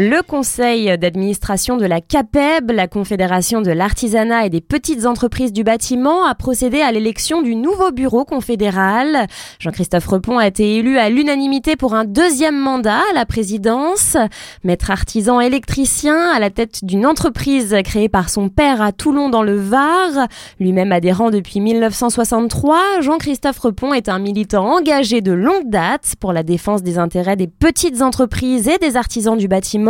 Le conseil d'administration de la CAPEB, la Confédération de l'artisanat et des petites entreprises du bâtiment, a procédé à l'élection du nouveau bureau confédéral. Jean-Christophe Repon a été élu à l'unanimité pour un deuxième mandat à la présidence. Maître artisan électricien à la tête d'une entreprise créée par son père à Toulon dans le Var, lui-même adhérent depuis 1963, Jean-Christophe Repon est un militant engagé de longue date pour la défense des intérêts des petites entreprises et des artisans du bâtiment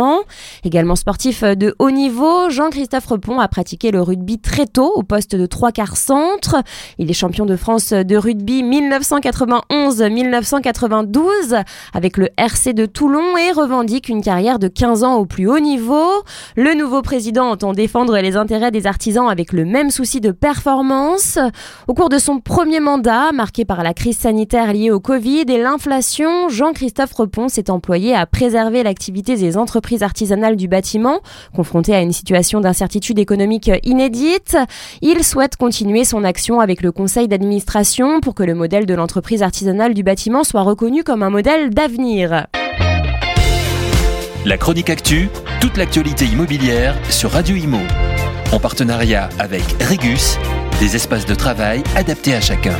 Également sportif de haut niveau, Jean-Christophe Repon a pratiqué le rugby très tôt au poste de trois quarts centre. Il est champion de France de rugby 1991-1992 avec le RC de Toulon et revendique une carrière de 15 ans au plus haut niveau. Le nouveau président entend défendre les intérêts des artisans avec le même souci de performance. Au cours de son premier mandat, marqué par la crise sanitaire liée au Covid et l'inflation, Jean-Christophe Repon s'est employé à préserver l'activité des entreprises artisanale du bâtiment, confrontée à une situation d'incertitude économique inédite. Il souhaite continuer son action avec le conseil d'administration pour que le modèle de l'entreprise artisanale du bâtiment soit reconnu comme un modèle d'avenir. La chronique actu, toute l'actualité immobilière sur Radio Imo. En partenariat avec Regus, des espaces de travail adaptés à chacun.